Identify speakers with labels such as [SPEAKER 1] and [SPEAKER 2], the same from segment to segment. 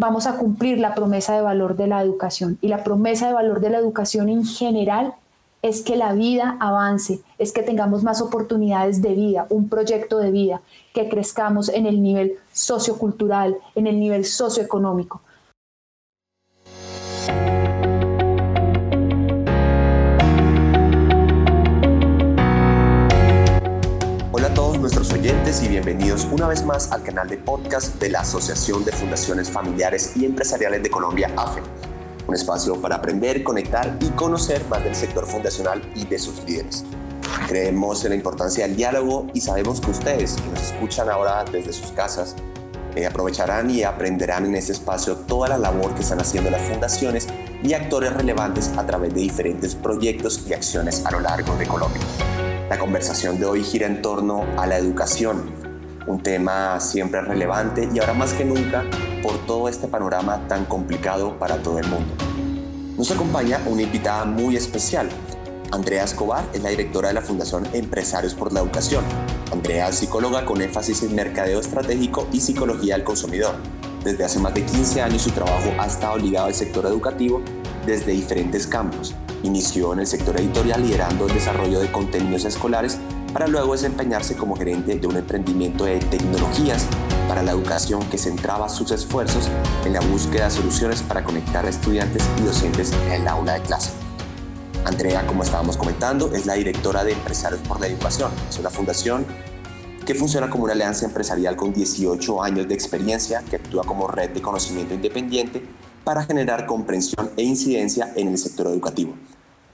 [SPEAKER 1] vamos a cumplir la promesa de valor de la educación. Y la promesa de valor de la educación en general es que la vida avance, es que tengamos más oportunidades de vida, un proyecto de vida, que crezcamos en el nivel sociocultural, en el nivel socioeconómico.
[SPEAKER 2] Y bienvenidos una vez más al canal de podcast de la Asociación de Fundaciones Familiares y Empresariales de Colombia, AFE un espacio para aprender, conectar y conocer más del sector fundacional y de sus líderes. Creemos en la importancia del diálogo y sabemos que ustedes, que nos escuchan ahora desde sus casas, eh, aprovecharán y aprenderán en ese espacio toda la labor que están haciendo las fundaciones y actores relevantes a través de diferentes proyectos y acciones a lo largo de Colombia. La conversación de hoy gira en torno a la educación, un tema siempre relevante y ahora más que nunca por todo este panorama tan complicado para todo el mundo. Nos acompaña una invitada muy especial. Andrea Escobar es la directora de la Fundación Empresarios por la Educación. Andrea es psicóloga con énfasis en mercadeo estratégico y psicología del consumidor. Desde hace más de 15 años su trabajo ha estado ligado al sector educativo desde diferentes campos. Inició en el sector editorial liderando el desarrollo de contenidos escolares para luego desempeñarse como gerente de un emprendimiento de tecnologías para la educación que centraba sus esfuerzos en la búsqueda de soluciones para conectar a estudiantes y docentes en el aula de clase. Andrea, como estábamos comentando, es la directora de Empresarios por la Educación. Es una fundación que funciona como una alianza empresarial con 18 años de experiencia que actúa como red de conocimiento independiente para generar comprensión e incidencia en el sector educativo.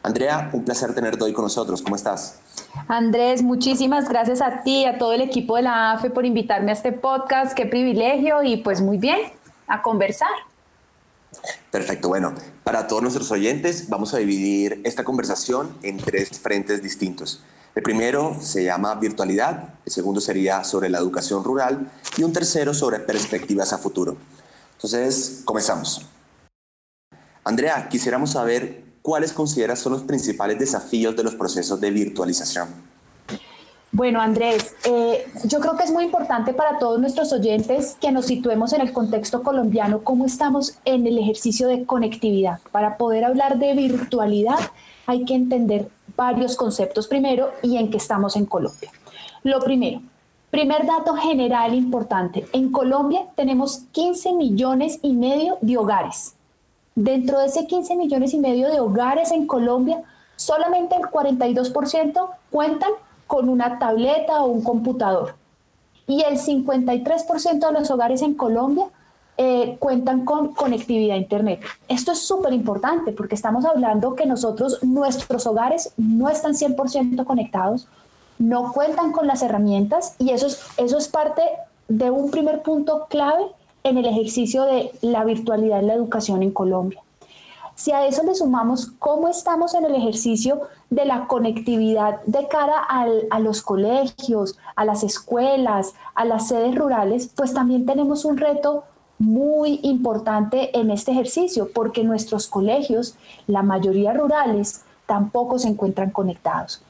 [SPEAKER 2] Andrea, un placer tenerte hoy con nosotros. ¿Cómo estás?
[SPEAKER 1] Andrés, muchísimas gracias a ti y a todo el equipo de la AFE por invitarme a este podcast. Qué privilegio y pues muy bien, a conversar.
[SPEAKER 2] Perfecto, bueno, para todos nuestros oyentes vamos a dividir esta conversación en tres frentes distintos. El primero se llama virtualidad, el segundo sería sobre la educación rural y un tercero sobre perspectivas a futuro. Entonces, comenzamos. Andrea, quisiéramos saber ¿cuáles consideras son los principales desafíos de los procesos de virtualización?
[SPEAKER 1] Bueno, Andrés, eh, yo creo que es muy importante para todos nuestros oyentes que nos situemos en el contexto colombiano, cómo estamos en el ejercicio de conectividad. Para poder hablar de virtualidad hay que entender varios conceptos primero y en qué estamos en Colombia. Lo primero, primer dato general importante, en Colombia tenemos 15 millones y medio de hogares Dentro de ese 15 millones y medio de hogares en Colombia, solamente el 42% cuentan con una tableta o un computador. Y el 53% de los hogares en Colombia eh, cuentan con conectividad a Internet. Esto es súper importante porque estamos hablando que nosotros, nuestros hogares no están 100% conectados, no cuentan con las herramientas y eso es, eso es parte de un primer punto clave en el ejercicio de la virtualidad en la educación en Colombia. Si a eso le sumamos cómo estamos en el ejercicio de la conectividad de cara a los colegios, a las escuelas, a las sedes rurales, pues también tenemos un reto muy importante en este ejercicio, porque nuestros colegios, la mayoría rurales, tampoco se encuentran conectados.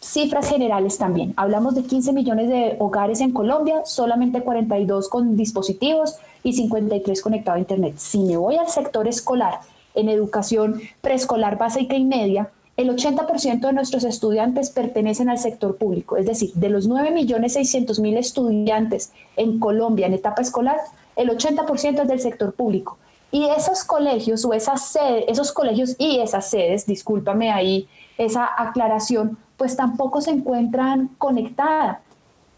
[SPEAKER 1] Cifras generales también. Hablamos de 15 millones de hogares en Colombia, solamente 42 con dispositivos y 53 conectados a Internet. Si me voy al sector escolar, en educación preescolar básica y media, el 80% de nuestros estudiantes pertenecen al sector público. Es decir, de los 9.600.000 estudiantes en Colombia en etapa escolar, el 80% es del sector público. Y esos colegios o esas sedes, esos colegios y esas sedes, discúlpame ahí esa aclaración, pues tampoco se encuentran conectadas.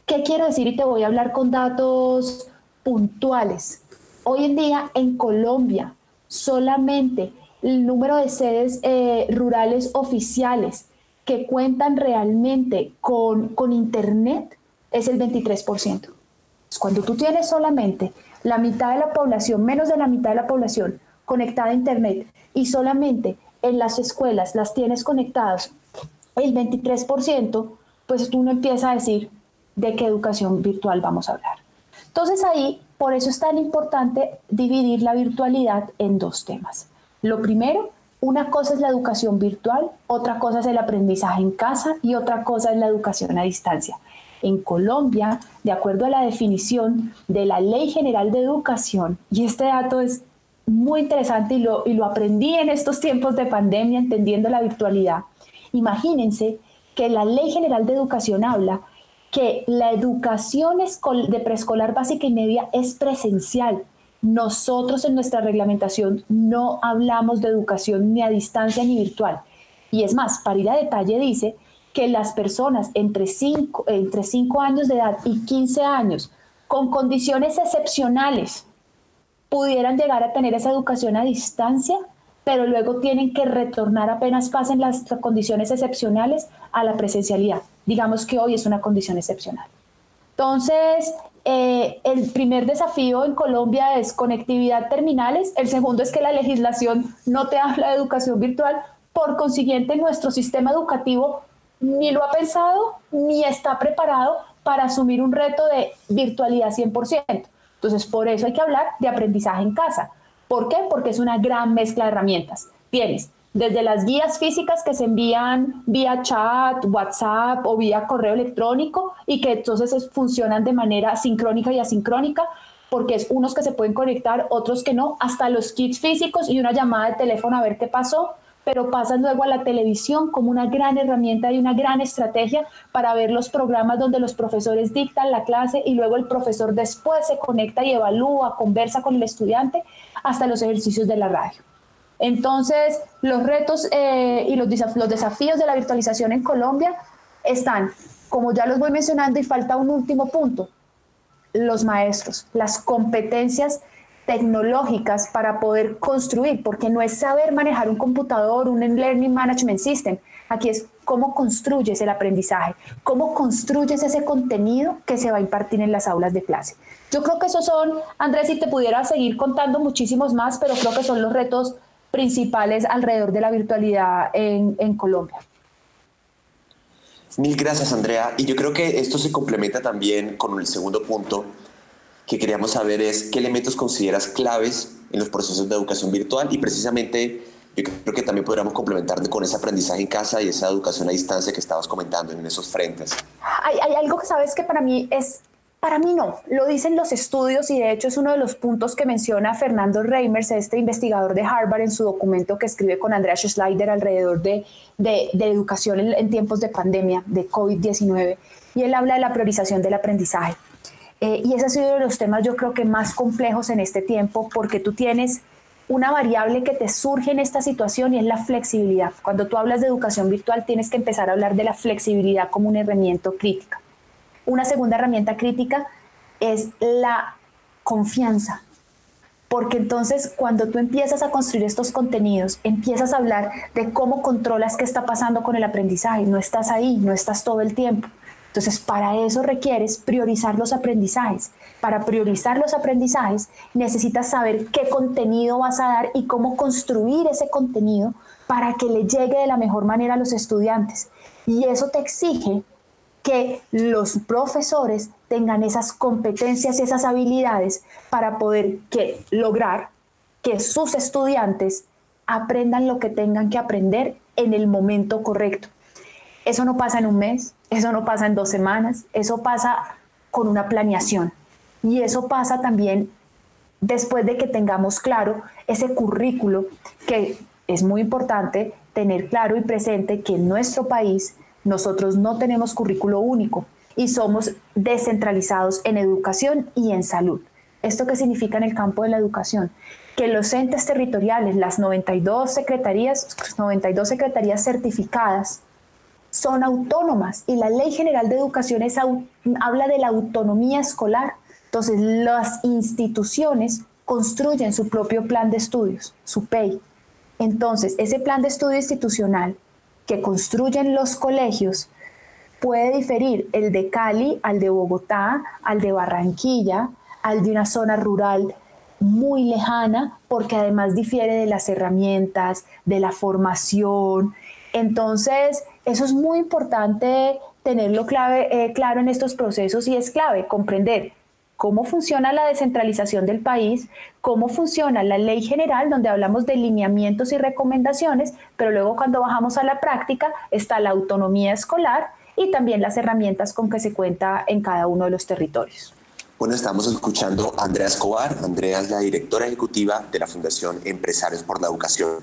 [SPEAKER 1] ¿Qué quiero decir? Y te voy a hablar con datos puntuales. Hoy en día en Colombia solamente el número de sedes eh, rurales oficiales que cuentan realmente con, con Internet es el 23%. Cuando tú tienes solamente la mitad de la población, menos de la mitad de la población conectada a Internet y solamente en las escuelas las tienes conectadas el 23%, pues tú no empiezas a decir de qué educación virtual vamos a hablar. Entonces ahí, por eso es tan importante dividir la virtualidad en dos temas. Lo primero, una cosa es la educación virtual, otra cosa es el aprendizaje en casa y otra cosa es la educación a distancia. En Colombia, de acuerdo a la definición de la Ley General de Educación, y este dato es muy interesante y lo, y lo aprendí en estos tiempos de pandemia entendiendo la virtualidad. Imagínense que la Ley General de Educación habla que la educación de preescolar básica y media es presencial. Nosotros en nuestra reglamentación no hablamos de educación ni a distancia ni virtual. Y es más, para ir a detalle dice que las personas entre 5 entre cinco años de edad y 15 años con condiciones excepcionales pudieran llegar a tener esa educación a distancia, pero luego tienen que retornar apenas pasen las condiciones excepcionales a la presencialidad. Digamos que hoy es una condición excepcional. Entonces, eh, el primer desafío en Colombia es conectividad terminales, el segundo es que la legislación no te habla de educación virtual, por consiguiente nuestro sistema educativo ni lo ha pensado ni está preparado para asumir un reto de virtualidad 100%. Entonces, por eso hay que hablar de aprendizaje en casa. ¿Por qué? Porque es una gran mezcla de herramientas. Tienes desde las guías físicas que se envían vía chat, WhatsApp o vía correo electrónico y que entonces funcionan de manera sincrónica y asincrónica, porque es unos que se pueden conectar, otros que no, hasta los kits físicos y una llamada de teléfono a ver qué pasó pero pasan luego a la televisión como una gran herramienta y una gran estrategia para ver los programas donde los profesores dictan la clase y luego el profesor después se conecta y evalúa, conversa con el estudiante hasta los ejercicios de la radio. Entonces, los retos eh, y los, los desafíos de la virtualización en Colombia están, como ya los voy mencionando, y falta un último punto, los maestros, las competencias tecnológicas para poder construir, porque no es saber manejar un computador, un Learning Management System, aquí es cómo construyes el aprendizaje, cómo construyes ese contenido que se va a impartir en las aulas de clase. Yo creo que esos son, Andrés, si te pudiera seguir contando muchísimos más, pero creo que son los retos principales alrededor de la virtualidad en, en Colombia.
[SPEAKER 2] Mil gracias, Andrea. Y yo creo que esto se complementa también con el segundo punto, que queríamos saber es qué elementos consideras claves en los procesos de educación virtual y precisamente yo creo que también podríamos complementar con ese aprendizaje en casa y esa educación a distancia que estabas comentando en esos frentes.
[SPEAKER 1] Hay, hay algo que sabes que para mí es para mí no, lo dicen los estudios y de hecho es uno de los puntos que menciona Fernando Reimers, este investigador de Harvard, en su documento que escribe con Andrea Schleider alrededor de, de, educación en, en, tiempos de pandemia, de COVID-19, y él habla de la priorización del aprendizaje. Eh, y ese ha sido uno de los temas yo creo que más complejos en este tiempo porque tú tienes una variable que te surge en esta situación y es la flexibilidad. Cuando tú hablas de educación virtual tienes que empezar a hablar de la flexibilidad como una herramienta crítica. Una segunda herramienta crítica es la confianza. Porque entonces cuando tú empiezas a construir estos contenidos, empiezas a hablar de cómo controlas qué está pasando con el aprendizaje. No estás ahí, no estás todo el tiempo. Entonces, para eso requieres priorizar los aprendizajes. Para priorizar los aprendizajes, necesitas saber qué contenido vas a dar y cómo construir ese contenido para que le llegue de la mejor manera a los estudiantes. Y eso te exige que los profesores tengan esas competencias y esas habilidades para poder lograr que sus estudiantes aprendan lo que tengan que aprender en el momento correcto. Eso no pasa en un mes, eso no pasa en dos semanas, eso pasa con una planeación. Y eso pasa también después de que tengamos claro ese currículo que es muy importante tener claro y presente que en nuestro país nosotros no tenemos currículo único y somos descentralizados en educación y en salud. ¿Esto qué significa en el campo de la educación? Que los entes territoriales, las 92 secretarías, 92 secretarías certificadas, son autónomas y la Ley General de Educación habla de la autonomía escolar. Entonces, las instituciones construyen su propio plan de estudios, su PEI. Entonces, ese plan de estudio institucional que construyen los colegios puede diferir el de Cali al de Bogotá, al de Barranquilla, al de una zona rural muy lejana, porque además difiere de las herramientas, de la formación. Entonces, eso es muy importante tenerlo clave, eh, claro en estos procesos y es clave comprender cómo funciona la descentralización del país, cómo funciona la ley general, donde hablamos de lineamientos y recomendaciones, pero luego cuando bajamos a la práctica está la autonomía escolar y también las herramientas con que se cuenta en cada uno de los territorios.
[SPEAKER 2] Bueno, estamos escuchando a Andrea Escobar. Andrea es la directora ejecutiva de la Fundación Empresarios por la Educación.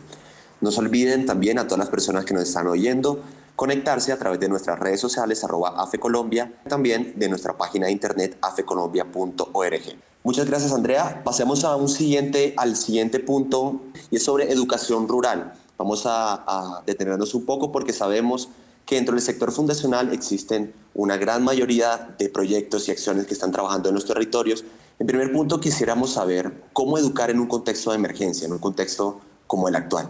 [SPEAKER 2] No se olviden también a todas las personas que nos están oyendo conectarse a través de nuestras redes sociales arroba afecolombia, también de nuestra página de internet afecolombia.org. Muchas gracias Andrea. Pasemos a un siguiente, al siguiente punto y es sobre educación rural. Vamos a, detenernos un poco porque sabemos que dentro del sector fundacional existen una gran mayoría de proyectos y acciones que están trabajando en los territorios. En primer punto, quisiéramos saber cómo educar en un contexto de emergencia, en un contexto como el actual.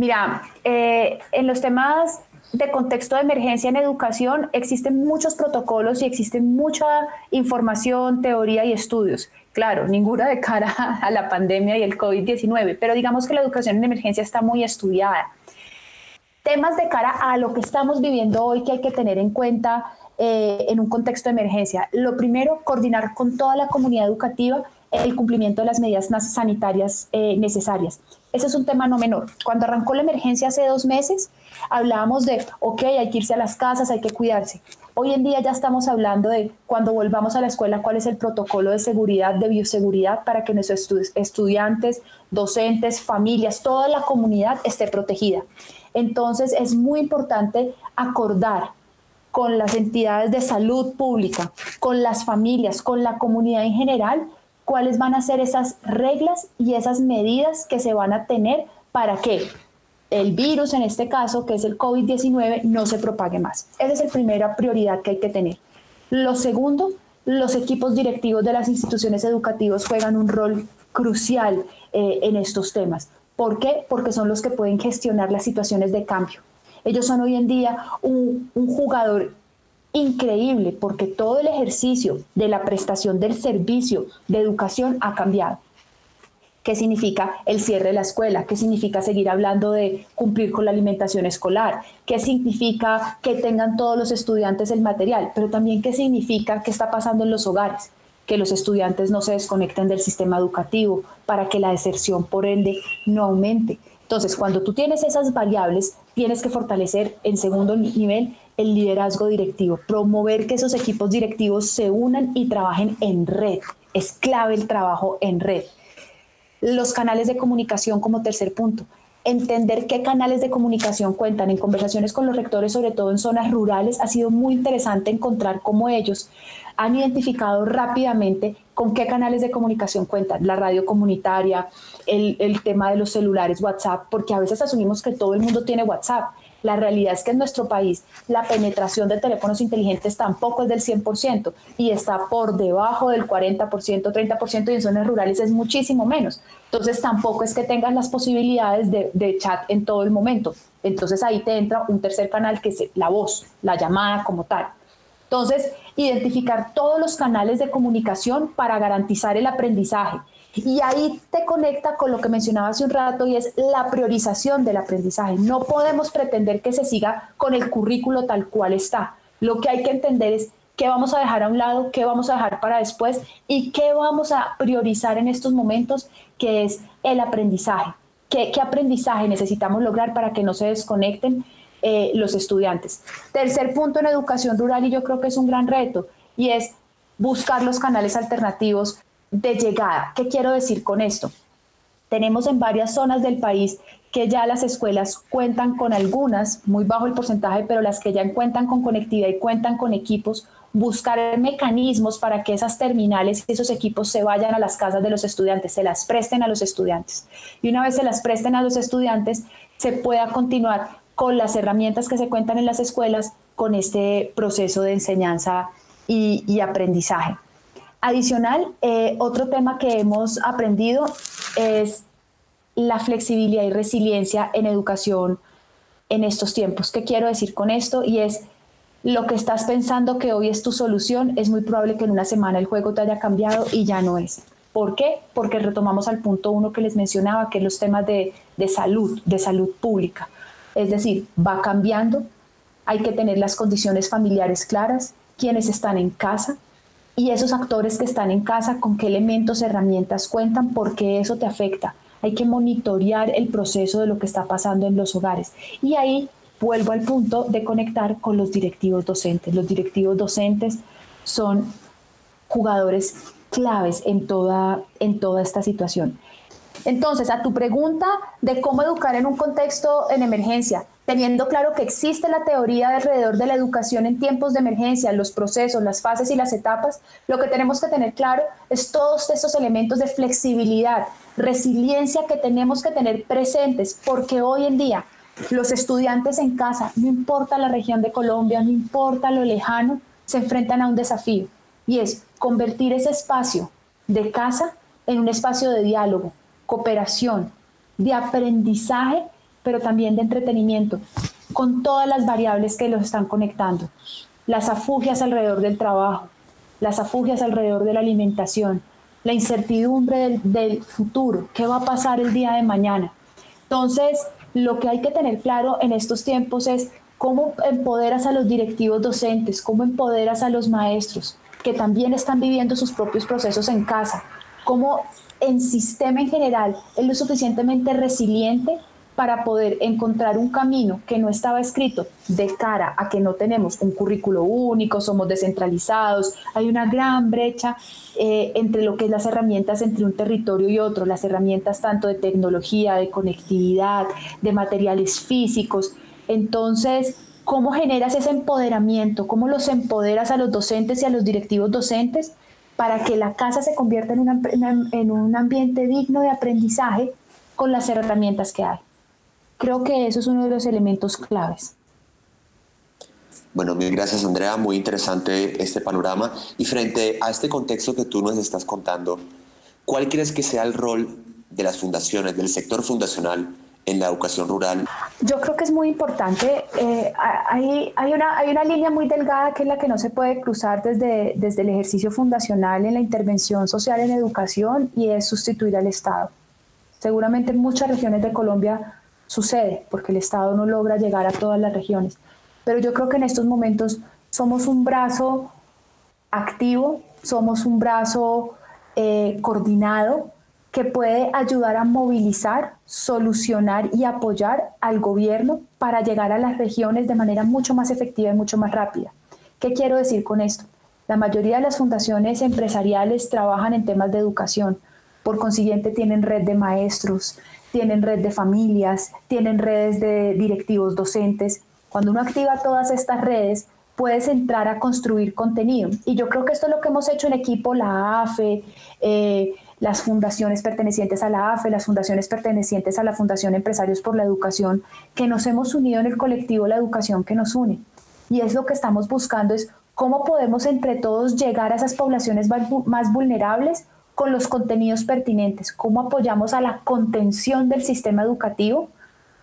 [SPEAKER 1] Mira, eh, en los temas de contexto de emergencia en educación existen muchos protocolos y existen mucha información, teoría y estudios. Claro, ninguna de cara a la pandemia y el COVID-19, pero digamos que la educación en emergencia está muy estudiada. Temas de cara a lo que estamos viviendo hoy que hay que tener en cuenta eh, en un contexto de emergencia. Lo primero, coordinar con toda la comunidad educativa el cumplimiento de las medidas sanitarias eh, necesarias. Ese es un tema no menor. Cuando arrancó la emergencia hace dos meses, hablábamos de, ok, hay que irse a las casas, hay que cuidarse. Hoy en día ya estamos hablando de cuando volvamos a la escuela, cuál es el protocolo de seguridad, de bioseguridad para que nuestros estudiantes, docentes, familias, toda la comunidad esté protegida. Entonces es muy importante acordar con las entidades de salud pública, con las familias, con la comunidad en general, cuáles van a ser esas reglas y esas medidas que se van a tener para que el virus, en este caso, que es el COVID-19, no se propague más. Esa es la primera prioridad que hay que tener. Lo segundo, los equipos directivos de las instituciones educativas juegan un rol crucial eh, en estos temas. ¿Por qué? Porque son los que pueden gestionar las situaciones de cambio. Ellos son hoy en día un, un jugador increíble porque todo el ejercicio de la prestación del servicio de educación ha cambiado. ¿Qué significa el cierre de la escuela? ¿Qué significa seguir hablando de cumplir con la alimentación escolar? ¿Qué significa que tengan todos los estudiantes el material? Pero también qué significa qué está pasando en los hogares, que los estudiantes no se desconecten del sistema educativo para que la deserción por ende no aumente. Entonces, cuando tú tienes esas variables, tienes que fortalecer en segundo nivel el liderazgo directivo, promover que esos equipos directivos se unan y trabajen en red. Es clave el trabajo en red. Los canales de comunicación como tercer punto. Entender qué canales de comunicación cuentan. En conversaciones con los rectores, sobre todo en zonas rurales, ha sido muy interesante encontrar cómo ellos han identificado rápidamente con qué canales de comunicación cuentan. La radio comunitaria, el, el tema de los celulares, WhatsApp, porque a veces asumimos que todo el mundo tiene WhatsApp la realidad es que en nuestro país la penetración de teléfonos inteligentes tampoco es del 100% y está por debajo del 40%, 30% y en zonas rurales es muchísimo menos. Entonces tampoco es que tengan las posibilidades de, de chat en todo el momento. Entonces ahí te entra un tercer canal que es la voz, la llamada como tal. Entonces, identificar todos los canales de comunicación para garantizar el aprendizaje y ahí te conecta con lo que mencionaba hace un rato y es la priorización del aprendizaje. No podemos pretender que se siga con el currículo tal cual está. Lo que hay que entender es qué vamos a dejar a un lado, qué vamos a dejar para después y qué vamos a priorizar en estos momentos, que es el aprendizaje. ¿Qué, aprendizaje necesitamos lograr para que no se desconecten eh, los estudiantes? Tercer punto en educación rural y yo creo que es un gran reto y es buscar los canales alternativos de llegada. ¿Qué quiero decir con esto? Tenemos en varias zonas del país que ya las escuelas cuentan con algunas, muy bajo el porcentaje, pero las que ya cuentan con conectividad y cuentan con equipos, buscar mecanismos para que esas terminales y esos equipos se vayan a las casas de los estudiantes, se las presten a los estudiantes. Y una vez se las presten a los estudiantes, se pueda continuar con las herramientas que se cuentan en las escuelas con este proceso de enseñanza y, y aprendizaje. Adicional, eh, otro tema que hemos aprendido es la flexibilidad y resiliencia en educación en estos tiempos. ¿Qué quiero decir con esto? Y es lo que estás pensando que hoy es tu solución, es muy probable que en una semana el juego te haya cambiado y ya no es. ¿Por qué? Porque retomamos al punto uno que les mencionaba, que es los temas de, de salud, de salud pública. Es decir, va cambiando, hay que tener las condiciones familiares claras, quienes están en casa, y esos actores que están en casa, con qué elementos, herramientas cuentan, porque eso te afecta. Hay que monitorear el proceso de lo que está pasando en los hogares. Y ahí vuelvo al punto de conectar con los directivos docentes. Los directivos docentes son jugadores claves en toda, en toda esta situación. Entonces, a tu pregunta de cómo educar en un contexto en emergencia, teniendo claro que existe la teoría alrededor de la educación en tiempos de emergencia, los procesos, las fases y las etapas, lo que tenemos que tener claro es todos estos elementos de flexibilidad, resiliencia que tenemos que tener presentes, porque hoy en día los estudiantes en casa, no importa la región de Colombia, no importa lo lejano, se enfrentan a un desafío y es convertir ese espacio de casa en un espacio de diálogo, cooperación, de aprendizaje, pero también de entretenimiento, con todas las variables que los están conectando. Las afugias alrededor del trabajo, las afugias alrededor de la alimentación, la incertidumbre del, futuro, qué va a pasar el día de mañana. Entonces, lo que hay que tener claro en estos tiempos es cómo empoderas a los directivos docentes, cómo empoderas a los maestros que también están viviendo sus propios procesos en casa, cómo en sistema en general es lo suficientemente resiliente para poder encontrar un camino que no estaba escrito de cara a que no tenemos un currículo único, somos descentralizados, hay una gran brecha eh, entre lo que es las herramientas entre un territorio y otro, las herramientas tanto de tecnología, de conectividad, de materiales físicos. Entonces, ¿cómo generas ese empoderamiento? ¿Cómo los empoderas a los docentes y a los directivos docentes? para que la casa se convierta en, en un ambiente digno de aprendizaje con las herramientas que hay. Creo que eso es uno de los elementos claves.
[SPEAKER 2] Bueno, mil gracias Andrea, muy interesante este panorama. Y frente a este contexto que tú nos estás contando, ¿cuál crees que sea el rol de las fundaciones, del sector fundacional en la educación rural?
[SPEAKER 1] Yo creo que es muy importante. Eh, hay, hay, una, hay una línea muy delgada que es la que no se puede cruzar desde, desde el ejercicio fundacional en la intervención social en educación y es sustituir al Estado. Seguramente en muchas regiones de Colombia sucede porque el Estado no logra llegar a todas las regiones. Pero yo creo que en estos momentos somos un brazo activo, somos un brazo eh, coordinado que puede ayudar a movilizar, solucionar y apoyar al gobierno para llegar a las regiones de manera mucho más efectiva y mucho más rápida. ¿Qué quiero decir con esto? La mayoría de las fundaciones empresariales trabajan en temas de educación, por consiguiente tienen red de maestros, tienen red de familias, tienen redes de directivos docentes. Cuando uno activa todas estas redes, puedes entrar a construir contenido. Y yo creo que esto es lo que hemos hecho en equipo, la AFE, eh, las fundaciones pertenecientes a la AFE, las fundaciones pertenecientes a la Fundación Empresarios por la Educación, que nos hemos unido en el colectivo La Educación que nos une. Y es lo que estamos buscando, es cómo podemos entre todos llegar a esas poblaciones más vulnerables con los contenidos pertinentes, cómo apoyamos a la contención del sistema educativo,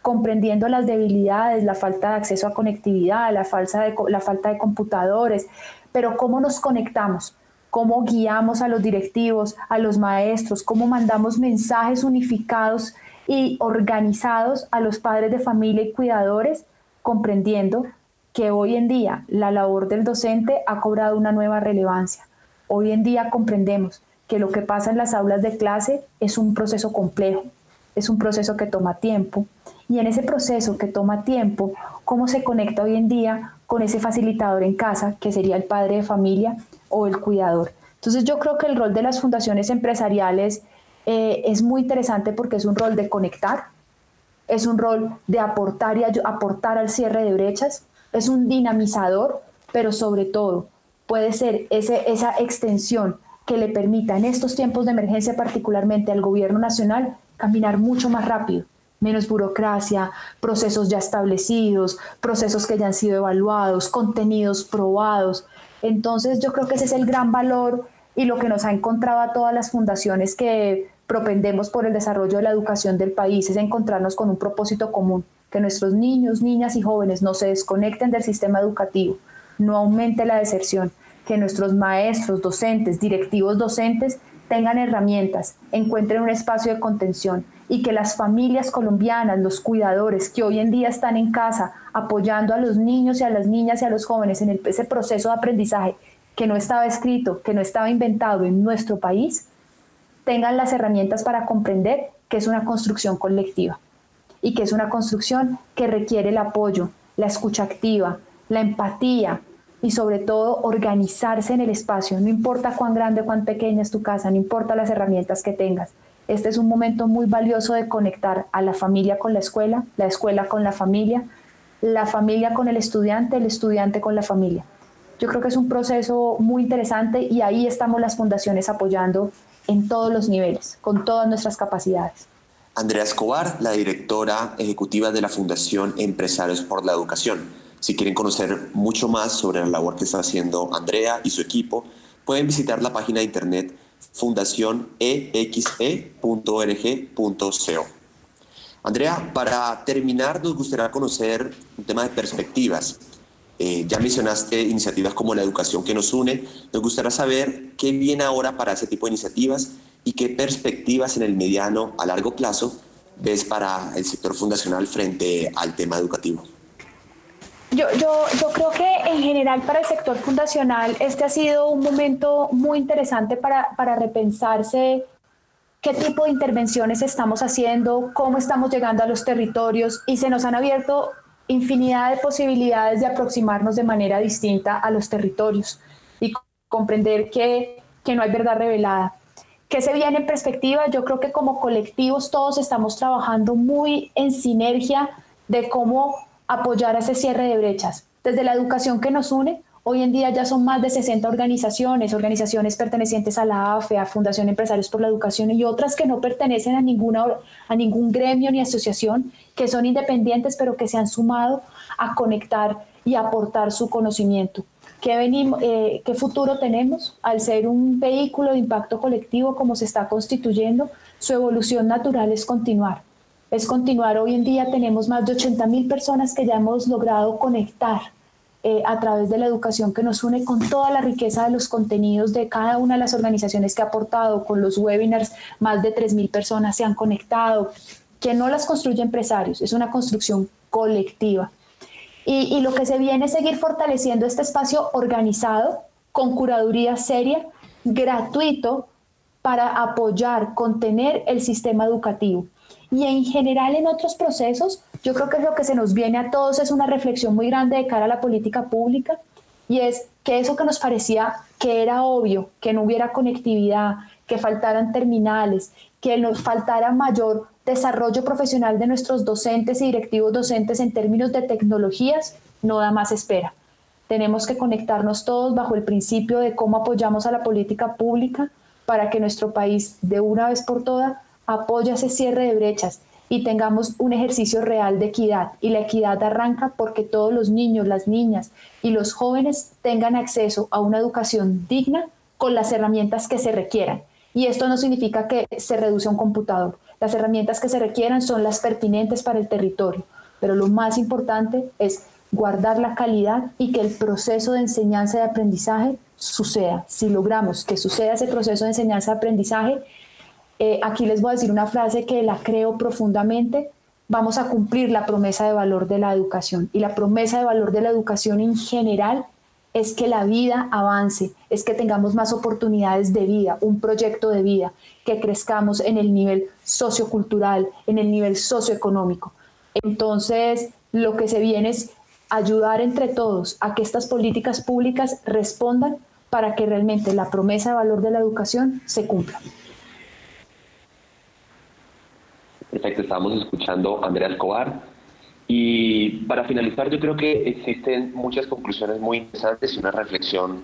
[SPEAKER 1] comprendiendo las debilidades, la falta de acceso a conectividad, la, falta de, la falta de computadores, pero cómo nos conectamos cómo guiamos a los directivos, a los maestros, cómo mandamos mensajes unificados y organizados a los padres de familia y cuidadores, comprendiendo que hoy en día la labor del docente ha cobrado una nueva relevancia. Hoy en día comprendemos que lo que pasa en las aulas de clase es un proceso complejo, es un proceso que toma tiempo. Y en ese proceso que toma tiempo, ¿cómo se conecta hoy en día con ese facilitador en casa, que sería el padre de familia, o el cuidador. Entonces yo creo que el rol de las fundaciones empresariales eh, es muy interesante porque es un rol de conectar, es un rol de aportar y aportar al cierre de brechas, es un dinamizador, pero sobre todo puede ser ese, esa extensión que le permita en estos tiempos de emergencia particularmente al gobierno nacional caminar mucho más rápido, menos burocracia, procesos ya establecidos, procesos que ya han sido evaluados, contenidos probados. Entonces yo creo que ese es el gran valor y lo que nos ha encontrado a todas las fundaciones que propendemos por el desarrollo de la educación del país, es encontrarnos con un propósito común, que nuestros niños, niñas y jóvenes no se desconecten del sistema educativo, no aumente la deserción, que nuestros maestros, docentes, directivos docentes tengan herramientas, encuentren un espacio de contención y que las familias colombianas, los cuidadores que hoy en día están en casa apoyando a los niños y a las niñas y a los jóvenes en ese proceso de aprendizaje que no estaba escrito, que no estaba inventado en nuestro país, tengan las herramientas para comprender que es una construcción colectiva y que es una construcción que requiere el apoyo la escucha activa, la empatía y sobre todo organizarse en el espacio. No importa cuán grande o cuán pequeña es tu casa, no importa las herramientas que tengas. Este es un momento muy valioso de conectar a la familia con la escuela, la escuela con la familia, la familia con el estudiante, el estudiante con la familia. Yo creo que es un proceso muy interesante y ahí estamos las fundaciones apoyando en todos los niveles, con todas nuestras capacidades.
[SPEAKER 2] Andrea Escobar, la directora ejecutiva de la Fundación Empresarios por la Educación. Si quieren conocer mucho más sobre la labor que está haciendo Andrea y su equipo, pueden visitar la página de internet fundacionexe.org.co. Andrea, para terminar, nos gustaría conocer un tema de perspectivas. Eh, ya mencionaste iniciativas como la educación que nos une. Nos gustaría saber qué viene ahora para ese tipo de iniciativas y qué perspectivas en el mediano a largo plazo ves para el sector fundacional frente al tema educativo.
[SPEAKER 1] Yo, yo, yo, creo que en general para el sector fundacional este ha sido un momento muy interesante para, para repensarse qué tipo de intervenciones estamos haciendo, cómo estamos llegando a los territorios y se nos han abierto infinidad de posibilidades de aproximarnos de manera distinta a los territorios y comprender que, que no hay verdad revelada. ¿Qué se viene en perspectiva? Yo creo que como colectivos todos estamos trabajando muy en sinergia de cómo apoyar ese cierre de brechas. Desde la educación que nos une, hoy en día ya son más de 60 organizaciones, organizaciones pertenecientes a la AFE, a Fundación Empresarios por la Educación y otras que no pertenecen a, ninguna, a ningún gremio ni asociación, que son independientes pero que se han sumado a conectar y aportar su conocimiento. ¿Qué, eh, ¿Qué futuro tenemos? Al ser un vehículo de impacto colectivo como se está constituyendo, su evolución natural es continuar. Es continuar. Hoy en día tenemos más de 80 mil personas que ya hemos logrado conectar eh, a través de la educación que nos une con toda la riqueza de los contenidos de cada una de las organizaciones que ha aportado, con los webinars, más de 3 mil personas se han conectado, que no las construye empresarios, es una construcción colectiva. Y, lo que se viene es seguir fortaleciendo este espacio organizado, con curaduría seria, gratuito, para apoyar, contener el sistema educativo. Y en general en otros procesos, yo creo que lo que se nos viene a todos es una reflexión muy grande de cara a la política pública y es que eso que nos parecía que era obvio, que no hubiera conectividad, que faltaran terminales, que nos faltara mayor desarrollo profesional de nuestros docentes y directivos docentes en términos de tecnologías no da más espera. Tenemos que conectarnos todos bajo el principio de cómo apoyamos a la política pública para que nuestro país de una vez por todas apoye ese cierre de brechas y tengamos un ejercicio real de equidad. Y la equidad arranca porque todos los niños, las niñas y los jóvenes tengan acceso a una educación digna con las herramientas que se requieran. Y esto no significa que se reduce a un computador, las herramientas que se requieran son las pertinentes para el territorio, pero lo más importante es guardar la calidad y que el proceso de enseñanza y aprendizaje suceda. Si logramos que suceda ese proceso de enseñanza y aprendizaje, eh, aquí les voy a decir una frase que la creo profundamente, vamos a cumplir la promesa de valor de la educación. Y la promesa de valor de la educación en general es que la vida avance, es que tengamos más oportunidades de vida, un proyecto de vida, que crezcamos en el nivel sociocultural, en el nivel socioeconómico. Entonces, lo que se viene es ayudar entre todos a que estas políticas públicas respondan para que realmente la promesa de valor de la educación se cumpla.
[SPEAKER 2] Perfecto, estamos escuchando a Andrea Escobar, y para finalizar, yo creo que existen muchas conclusiones muy interesantes y una reflexión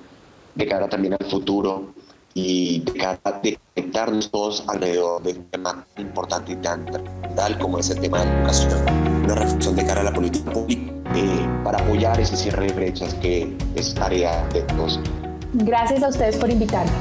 [SPEAKER 2] de cara también al futuro y de cara a conectarnos todos alrededor de un tema importante y tan tal como es el tema de la educación. Una reflexión de cara a la política pública eh, para apoyar ese cierre de brechas que es tarea de todos.
[SPEAKER 1] Gracias a ustedes por invitarme.